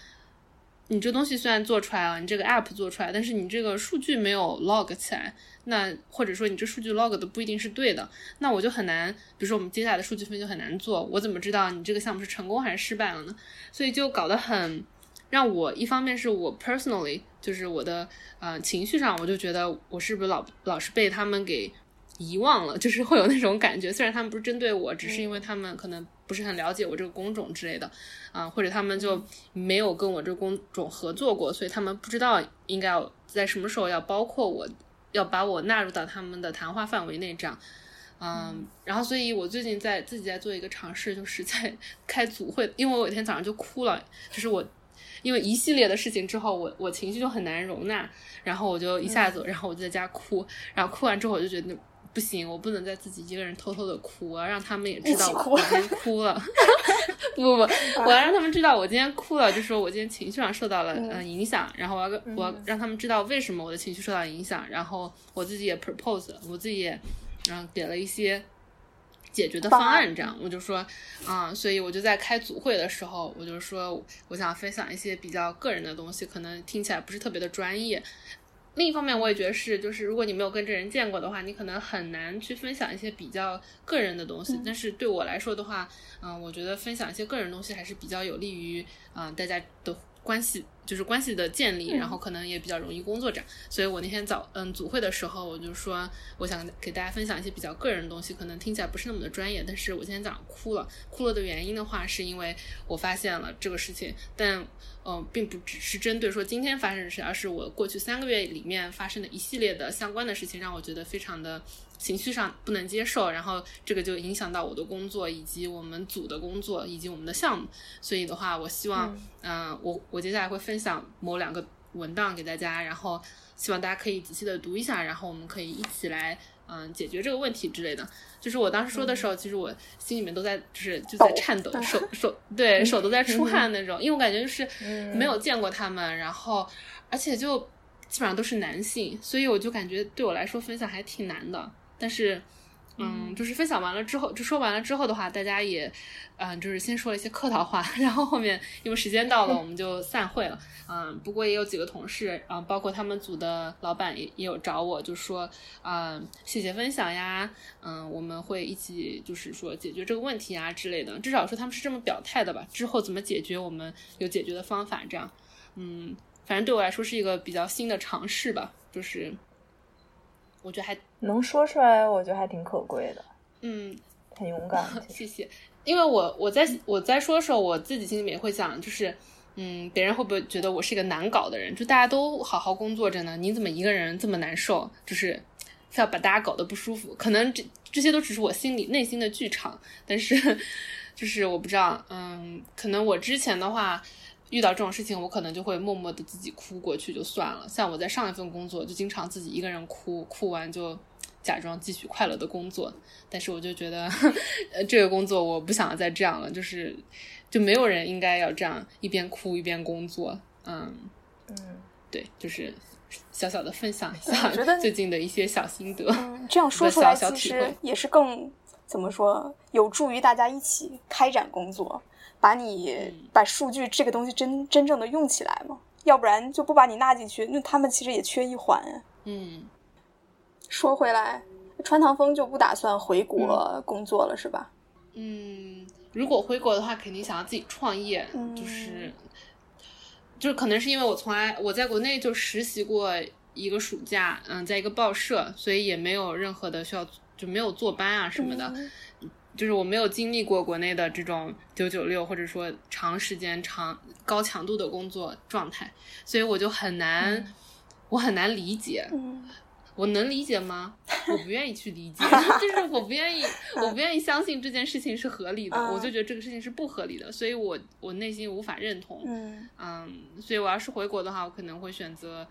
你这东西虽然做出来了，你这个 app 做出来，但是你这个数据没有 log 起来，那或者说你这数据 log 的不一定是对的，那我就很难，比如说我们接下来的数据分析就很难做，我怎么知道你这个项目是成功还是失败了呢？所以就搞得很让我一方面是我 personally 就是我的呃情绪上，我就觉得我是不是老老是被他们给。遗忘了，就是会有那种感觉。虽然他们不是针对我，只是因为他们可能不是很了解我这个工种之类的，啊，或者他们就没有跟我这个工种合作过，所以他们不知道应该要在什么时候要包括我，要把我纳入到他们的谈话范围内这样。嗯，然后所以我最近在自己在做一个尝试，就是在 开组会，因为我有一天早上就哭了，就是我因为一系列的事情之后，我我情绪就很难容纳，然后我就一下子，然后我就在家哭，然后哭完之后我就觉得。不行，我不能再自己一个人偷偷的哭，我要让他们也知道我今天 哭了。不不不，我要让他们知道我今天哭了，就说我今天情绪上受到了嗯影响，然后我要我要让他们知道为什么我的情绪受到影响，然后我自己也 propose，我自己也嗯给了一些解决的方案，这样我就说啊，所以我就在开组会的时候，我就说我想分享一些比较个人的东西，可能听起来不是特别的专业。另一方面，我也觉得是，就是如果你没有跟这人见过的话，你可能很难去分享一些比较个人的东西。但是对我来说的话，嗯，我觉得分享一些个人东西还是比较有利于，嗯，大家的关系。就是关系的建立，然后可能也比较容易工作这样，所以我那天早嗯组会的时候，我就说我想给大家分享一些比较个人的东西，可能听起来不是那么的专业，但是我今天早上哭了，哭了的原因的话，是因为我发现了这个事情，但嗯并不只是针对说今天发生的事，而是我过去三个月里面发生的一系列的相关的事情，让我觉得非常的。情绪上不能接受，然后这个就影响到我的工作，以及我们组的工作，以及我们的项目。所以的话，我希望，嗯，我我接下来会分享某两个文档给大家，然后希望大家可以仔细的读一下，然后我们可以一起来，嗯，解决这个问题之类的。就是我当时说的时候，其实我心里面都在，就是就在颤抖，手手对手都在出汗那种，因为我感觉就是没有见过他们，然后而且就基本上都是男性，所以我就感觉对我来说分享还挺难的。但是，嗯，就是分享完了之后，就说完了之后的话，大家也，嗯，就是先说了一些客套话，然后后面因为时间到了，我们就散会了。嗯，不过也有几个同事，啊，包括他们组的老板也也有找我，就说，嗯，谢谢分享呀，嗯，我们会一起就是说解决这个问题啊之类的，至少说他们是这么表态的吧。之后怎么解决，我们有解决的方法，这样，嗯，反正对我来说是一个比较新的尝试吧，就是。我觉得还能说出来，我觉得还挺可贵的。嗯，很勇敢。谢谢。因为我我在我在说的时候，我自己心里面会想，就是嗯，别人会不会觉得我是一个难搞的人？就大家都好好工作着呢，你怎么一个人这么难受？就是非要把大家搞得不舒服。可能这这些都只是我心里内心的剧场，但是就是我不知道，嗯，可能我之前的话。遇到这种事情，我可能就会默默的自己哭过去就算了。像我在上一份工作，就经常自己一个人哭，哭完就假装继续快乐的工作。但是我就觉得，呃，这个工作我不想再这样了，就是就没有人应该要这样一边哭一边工作。嗯嗯，对，就是小小的分享一下最近的一些小心得。这样说出来其实也是更怎么说，有助于大家一起开展工作。把你把数据这个东西真真正的用起来嘛？要不然就不把你纳进去，那他们其实也缺一环。嗯，说回来，川唐风就不打算回国工作了，是吧？嗯，如果回国的话，肯定想要自己创业，就是就是可能是因为我从来我在国内就实习过一个暑假，嗯，在一个报社，所以也没有任何的需要就没有坐班啊什么的。就是我没有经历过国内的这种九九六，或者说长时间、长高强度的工作状态，所以我就很难，我很难理解。我能理解吗？我不愿意去理解，就是我不愿意，我不愿意相信这件事情是合理的，我就觉得这个事情是不合理的，所以我我内心无法认同。嗯，所以我要是回国的话，我可能会选择，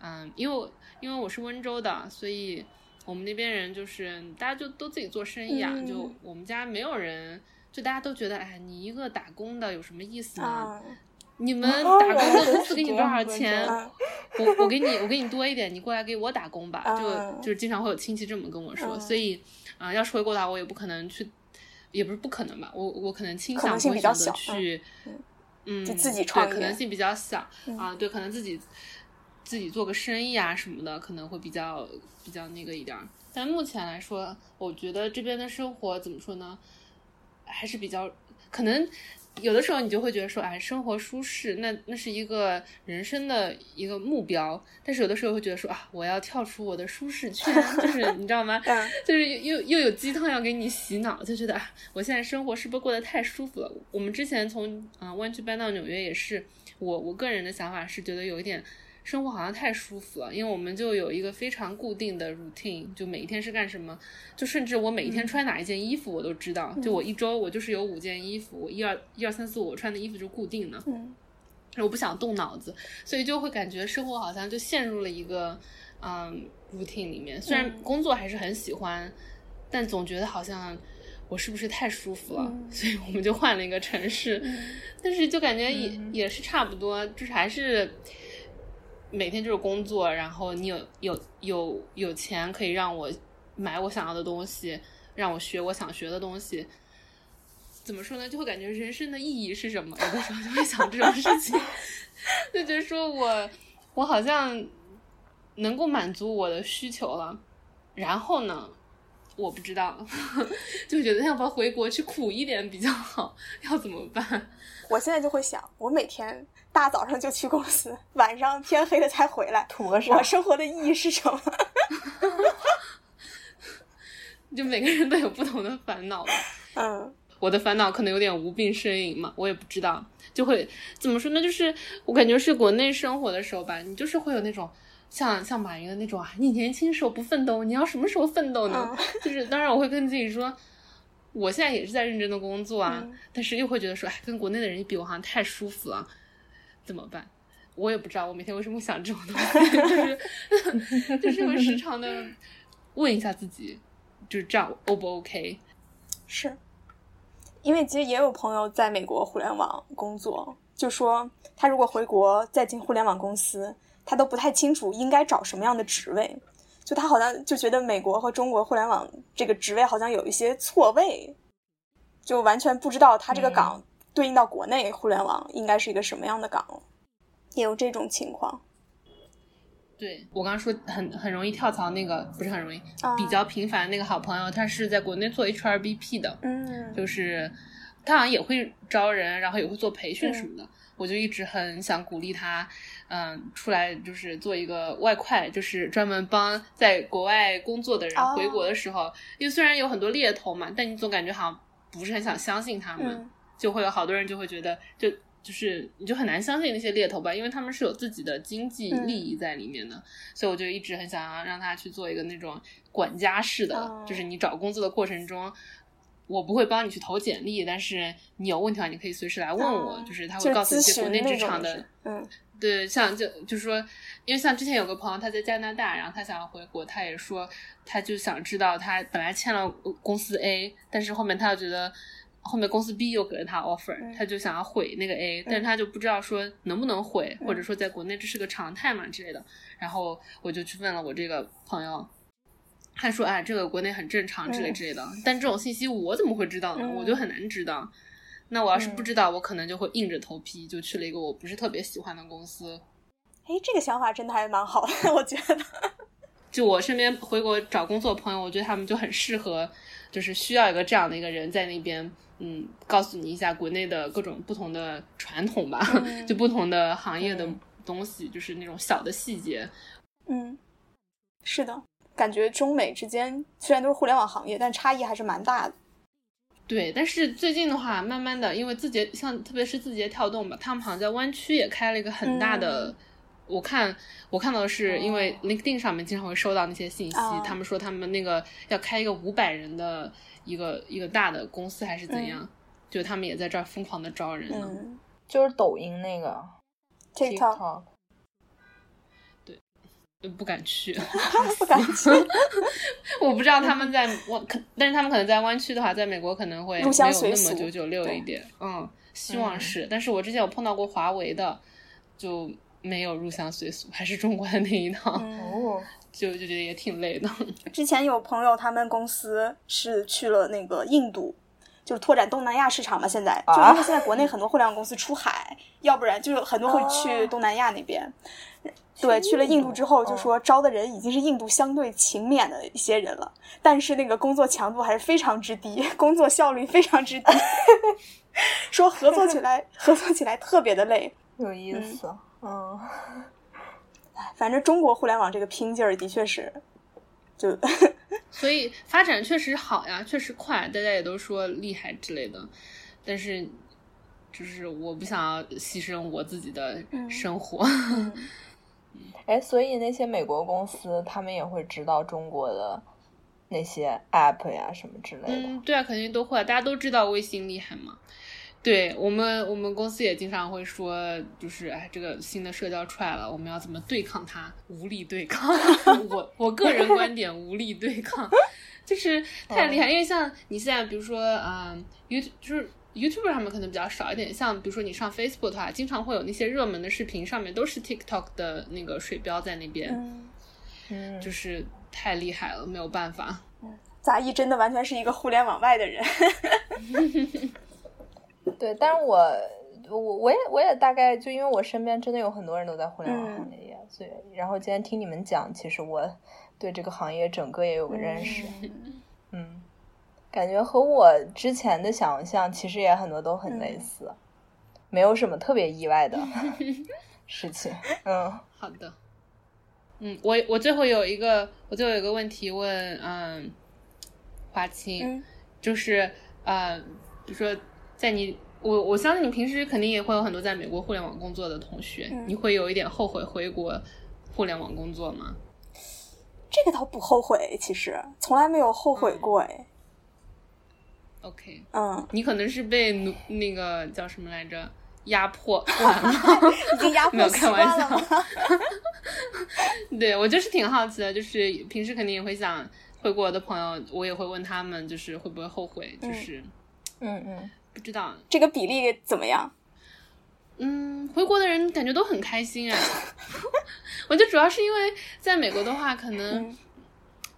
嗯，因为因为我是温州的，所以。我们那边人就是大家就都自己做生意啊，就我们家没有人，就大家都觉得，哎，你一个打工的有什么意思呢？你们打工的公司给你多少钱？我我给你我给你多一点，你过来给我打工吧。就就是经常会有亲戚这么跟我说，所以啊，要是回国的话，我也不可能去，也不是不可能吧，我我可能倾向会选择去。嗯，就自己创业，可能性比较小啊。对，可能自己自己做个生意啊什么的，可能会比较比较那个一点。但目前来说，我觉得这边的生活怎么说呢，还是比较可能。有的时候你就会觉得说，哎，生活舒适，那那是一个人生的一个目标。但是有的时候会觉得说，啊，我要跳出我的舒适圈，就是 你知道吗？就是又又有鸡汤要给你洗脑，就觉得啊，我现在生活是不是过得太舒服了？我们之前从啊湾区搬到纽约也是，我我个人的想法是觉得有一点。生活好像太舒服了，因为我们就有一个非常固定的 routine，就每一天是干什么，就甚至我每一天穿哪一件衣服我都知道。就我一周我就是有五件衣服，我一二一二三四五我穿的衣服就固定了。嗯，我不想动脑子，所以就会感觉生活好像就陷入了一个嗯 routine 里面。虽然工作还是很喜欢，但总觉得好像我是不是太舒服了？所以我们就换了一个城市，但是就感觉也也是差不多，就是还是。每天就是工作，然后你有有有有钱可以让我买我想要的东西，让我学我想学的东西。怎么说呢？就会感觉人生的意义是什么？有的时候就会想这种事情，就觉得说我我好像能够满足我的需求了。然后呢，我不知道，就觉得要不要回国去苦一点比较好？要怎么办？我现在就会想，我每天。大早上就去公司，晚上天黑了才回来。图个啥？我生活的意义是什么？就每个人都有不同的烦恼吧。嗯，我的烦恼可能有点无病呻吟嘛，我也不知道。就会怎么说呢？就是我感觉是国内生活的时候吧，你就是会有那种像像马云的那种啊，你年轻时候不奋斗，你要什么时候奋斗呢？就是当然我会跟自己说，我现在也是在认真的工作啊，但是又会觉得说，哎，跟国内的人一比，我好像太舒服了。怎么办？我也不知道，我每天为什么想这种东西，就是 就是会时常的问一下自己，就是这样 O 不 OK？是，因为其实也有朋友在美国互联网工作，就说他如果回国再进互联网公司，他都不太清楚应该找什么样的职位，就他好像就觉得美国和中国互联网这个职位好像有一些错位，就完全不知道他这个岗。对应到国内互联网应该是一个什么样的岗？也有这种情况。对我刚刚说很很容易跳槽那个不是很容易，比较频繁那个好朋友，他是在国内做 HRBP 的，嗯，就是他好像也会招人，然后也会做培训什么的。我就一直很想鼓励他，嗯，出来就是做一个外快，就是专门帮在国外工作的人回国的时候，因为虽然有很多猎头嘛，但你总感觉好像不是很想相信他们。就会有好多人就会觉得，就就是你就很难相信那些猎头吧，因为他们是有自己的经济利益在里面的，所以我就一直很想要让他去做一个那种管家式的，就是你找工作的过程中，我不会帮你去投简历，但是你有问题的话，你可以随时来问我，就是他会告诉你一些国内职场的，嗯，对，像就就是说，因为像之前有个朋友他在加拿大，然后他想要回国，他也说他就想知道他本来签了公司 A，但是后面他又觉得。后面公司 B 又给了他 offer，他就想要毁那个 A，但是他就不知道说能不能毁，或者说在国内这是个常态嘛之类的。然后我就去问了我这个朋友，他说：“啊，这个国内很正常之类之类的。”但这种信息我怎么会知道呢？我就很难知道。那我要是不知道，我可能就会硬着头皮就去了一个我不是特别喜欢的公司。哎，这个想法真的还蛮好的，我觉得。就我身边回国找工作的朋友，我觉得他们就很适合，就是需要一个这样的一个人在那边。嗯，告诉你一下国内的各种不同的传统吧，就不同的行业的东西，就是那种小的细节。嗯，是的，感觉中美之间虽然都是互联网行业，但差异还是蛮大的。对，但是最近的话，慢慢的，因为字节像特别是字节跳动吧，他们好像在湾区也开了一个很大的。我看我看到的是，因为 LinkedIn 上面经常会收到那些信息，他们说他们那个要开一个五百人的。一个一个大的公司还是怎样？就他们也在这儿疯狂的招人呢。就是抖音那个 TikTok，对，不敢去，不敢去。我不知道他们在湾，可但是他们可能在湾区的话，在美国可能会没有那么九九六一点。嗯，希望是。但是我之前有碰到过华为的，就没有入乡随俗，还是中国的那一套。哦。就就觉得也挺累的。之前有朋友，他们公司是去了那个印度，就是拓展东南亚市场嘛。现在啊就是因为现在国内很多互联网公司出海，要不然就是很多会去哦东南亚那边。对，去了印度之后，就说招的人已经是印度相对勤勉的一些人了，但是那个工作强度还是非常之低，工作效率非常之低，说合作起来合作起来特别的累。有意思，嗯，反正中国互联网这个拼劲儿的确是，就 所以发展确实好呀，确实快，大家也都说厉害之类的。但是，就是我不想要牺牲我自己的生活。哎，所以那些美国公司他们也会知道中国的那些 app 呀什么之类的。嗯，对啊，肯定都会，大家都知道微信厉害嘛。对我们，我们公司也经常会说，就是哎，这个新的社交出来了，我们要怎么对抗它？无力对抗。我我个人观点，无力对抗，就是太厉害。因为像你现在，比如说，嗯，You 就是 YouTube 上面可能比较少一点，像比如说你上 Facebook 的话，经常会有那些热门的视频，上面都是 TikTok 的那个水标在那边，嗯，嗯，就是太厉害了，没有办法。杂艺真的完全是一个互联网外的人。对，但是我我我也我也大概就因为我身边真的有很多人都在互联网行业，所以然后今天听你们讲，其实我对这个行业整个也有个认识。嗯，感觉和我之前的想象其实也很多都很类似，没有什么特别意外的 事情。嗯。好的，嗯，我我最后有一个，我最后有一个问题问，嗯，华清，嗯。就是呃，比如说在你，我我相信你平时肯定也会有很多在美国互联网工作的同学，嗯你会有一点后悔回国互联网工作吗？这个倒不后悔，其实从来没有后悔过哎。OK，嗯，你可能是被奴那个叫什么来着压迫惯 了。已经压没有开玩笑？对我就是挺好奇的，就是平时肯定也会想回国的朋友，我也会问他们，就是会不会后悔，就是嗯嗯，不知道。这个比例怎么样？嗯，回国的人感觉都很开心啊。我觉得主要是因为在美国的话，可能、嗯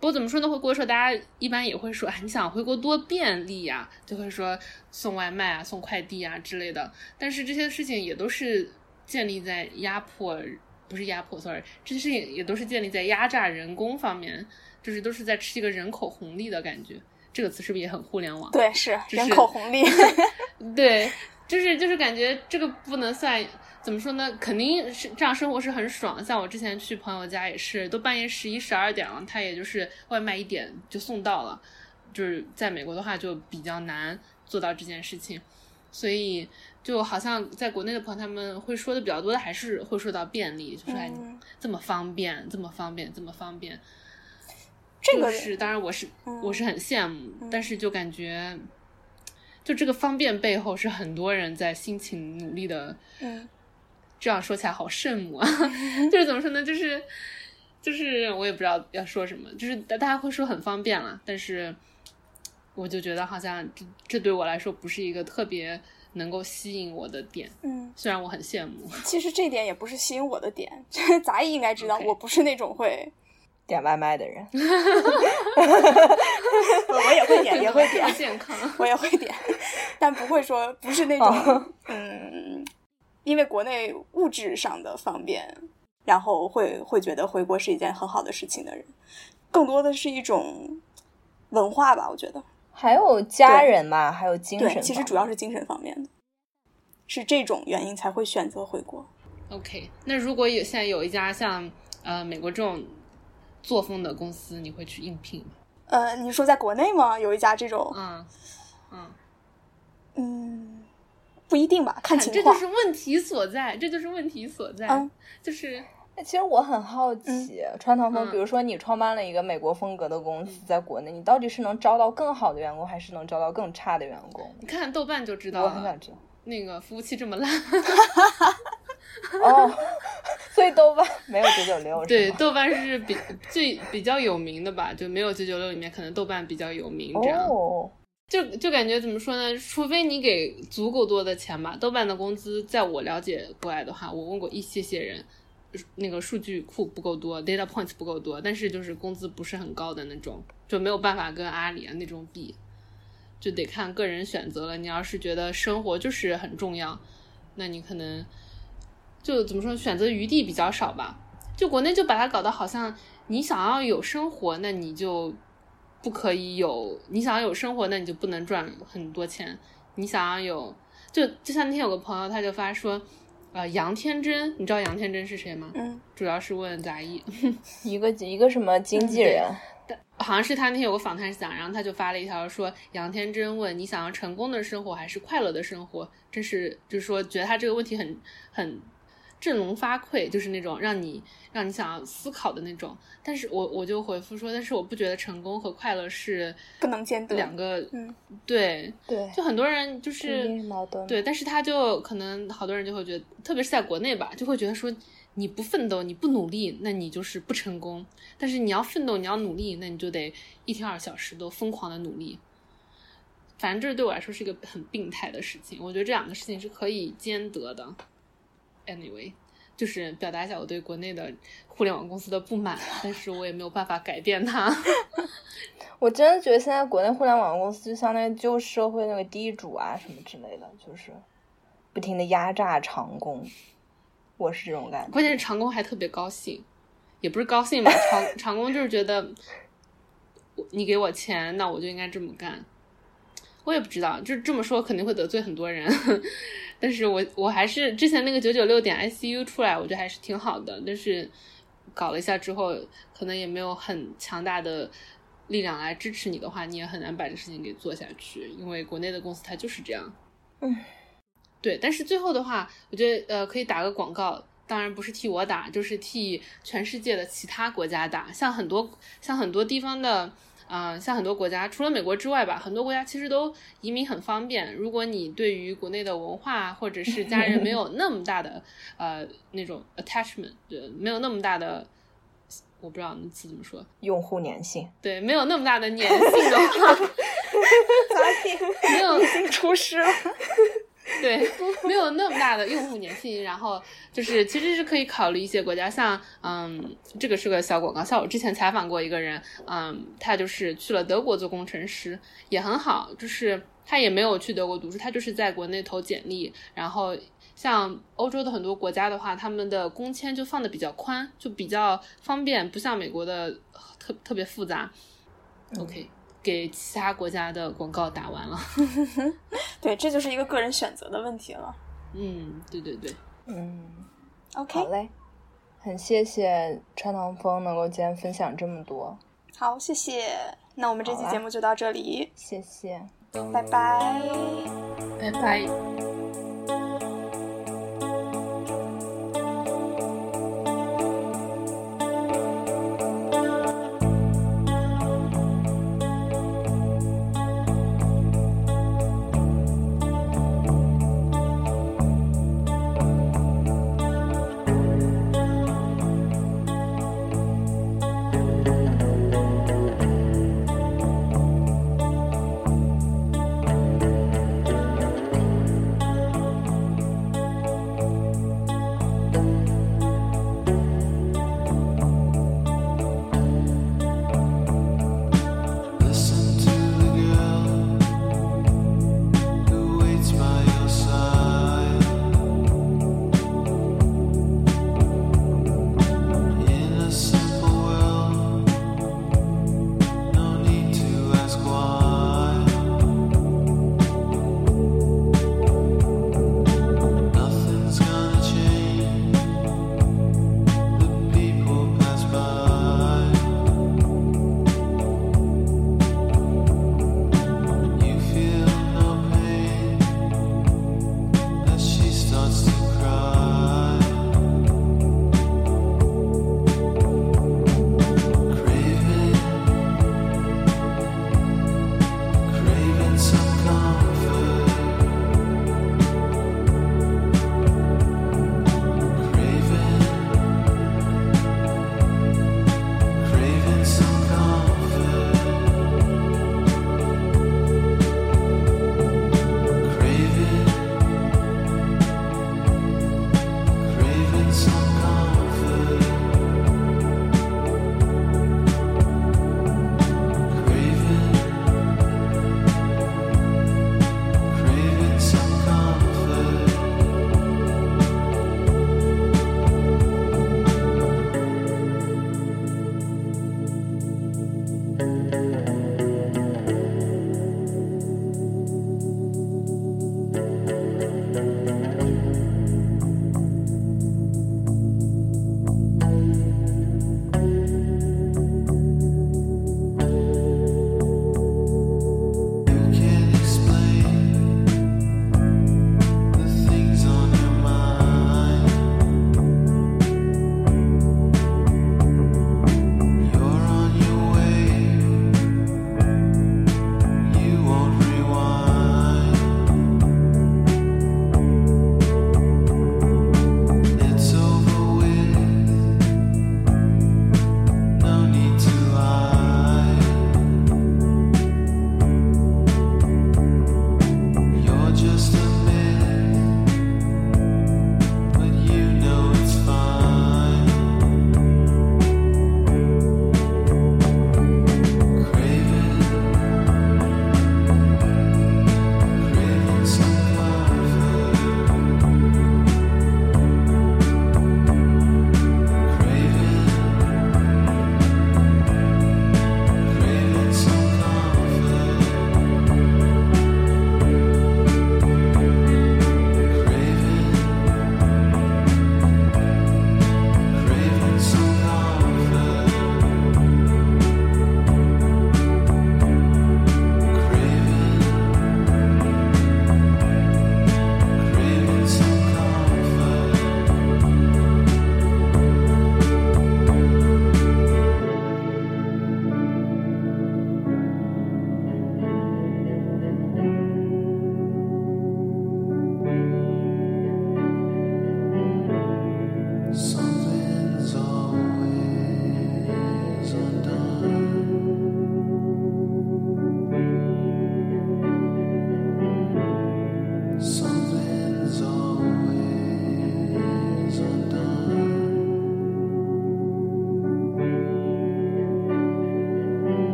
不过怎么说呢？回国的时候，大家一般也会说，啊，你想回国多便利呀、就会说送外卖啊、送快递啊之类的。但是这些事情也都是建立在压迫，不是压迫，sorry，这些事情也都是建立在压榨人工方面，就是都是在吃一个人口红利的感觉。这个词是不是也很互联网？对，是就是人口红利。对，就是就是感觉这个不能算怎么说呢？肯定是这样生活是很爽。像我之前去朋友家也是，都半夜十一十二点了，他也就是外卖一点就送到了。就是在美国的话就比较难做到这件事情，所以就好像在国内的朋友他们会说的比较多的还是会说到便利，就是这么方便，这么方便，这么方便。这个就是当然我是、嗯我是很羡慕，但是就感觉，就这个方便背后是很多人在辛勤努力的。嗯这样说起来好圣母啊，就是怎么说呢？就是就是我也不知道要说什么，就是大大家会说很方便了，但是我就觉得好像这这对我来说不是一个特别能够吸引我的点，嗯，虽然我很羡慕。其实这点也不是吸引我的点。杂艺应该知道我不是那种会，点外卖的人。我也会点，也会点，健康。我也会点，但不会说不是那种嗯，因为国内物质上的方便，然后会会觉得回国是一件很好的事情的人，更多的是一种文化吧，我觉得。还有家人嘛，还有精神对，其实主要是精神方面的，是这种原因才会选择回国。OK，那如果有现在有一家像呃美国这种作风的公司，你会去应聘吗？呃，你说在国内吗？有一家这种，嗯嗯，嗯，不一定吧，看情况这。就是问题所在，这就是问题所在，嗯就是哎其实我很好奇，川唐风，嗯比如说你创办了一个美国风格的公司，在国内，你到底是能招到更好的员工，还是能招到更差的员工？你看豆瓣就知道了我很想，知道。那个服务器这么烂，哦，所以豆瓣没有九九六，对，豆瓣是比最比较有名的吧，就没有九九六里面可能豆瓣比较有名这样。哦，就就感觉怎么说呢？除非你给足够多的钱吧。豆瓣的工资，在我了解过来的话，我问过一些些人，那个数据库不够多，data points 不够多，但是就是工资不是很高的那种，就没有办法跟阿里啊那种比。就得看个人选择了。你要是觉得生活就是很重要，那你可能就怎么说，选择余地比较少吧。就国内就把它搞得好像你想要有生活，那你就不可以有；你想要有生活，那你就不能赚很多钱。你想要有，就就像那天有个朋友他就发说。呃，杨天真，你知道杨天真是谁吗？嗯，主要是问杂艺，一个一个什么经纪人，好像是他那天有个访谈是讲，然后他就发了一条说，杨天真问你想要成功的生活还是快乐的生活，这是就是说觉得他这个问题很很。振聋发聩，就是那种让你让你想要思考的那种。但是我我就回复说，但是我不觉得成功和快乐是不能兼得两个。嗯，对对，就很多人就是矛盾。对，但是他就可能好多人就会觉得，特别是在国内吧，就会觉得说你不奋斗，你不努力，那你就是不成功。但是你要奋斗，你要努力，那你就得一天二小时都疯狂的努力。反正这对我来说是一个很病态的事情。我觉得这两个事情是可以兼得的。Anyway，就是表达一下我对国内的互联网公司的不满，但是我也没有办法改变它。我真的觉得现在国内互联网公司就相当于旧社会那个地主啊什么之类的，就是不停的压榨长工。我是这种感觉。关键是长工还特别高兴，也不是高兴吧，长 长工就是觉得你给我钱，那我就应该这么干。我也不知道，就这么说肯定会得罪很多人。但是我我还是之前那个九九六点 ICU 出来，我觉得还是挺好的。但是搞了一下之后，可能也没有很强大的力量来支持你的话，你也很难把这事情给做下去。因为国内的公司它就是这样。嗯，对。但是最后的话，我觉得呃可以打个广告，当然不是替我打，就是替全世界的其他国家打。像很多像很多地方的。嗯，像很多国家，除了美国之外吧，很多国家其实都移民很方便。如果你对于国内的文化或者是家人没有那么大的呃那种 attachment，对，没有那么大的，我不知道那词怎么说，用户粘性，对，没有那么大的粘性的话，没有已经出师了。对，没有那么大的用户粘性，然后就是其实是可以考虑一些国家，像嗯，这个是个小广告，像我之前采访过一个人，嗯，他就是去了德国做工程师，也很好，就是他也没有去德国读书，他就是在国内投简历，然后像欧洲的很多国家的话，他们的工签就放的比较宽，就比较方便，不像美国的特特别复杂。OK。给其他国家的广告打完了，对，这就是一个个人选择的问题了。嗯，对对对，嗯，OK，好嘞，很谢谢川唐风能够今天分享这么多。好，谢谢。那我们这期节目就到这里，谢谢，拜拜，拜拜。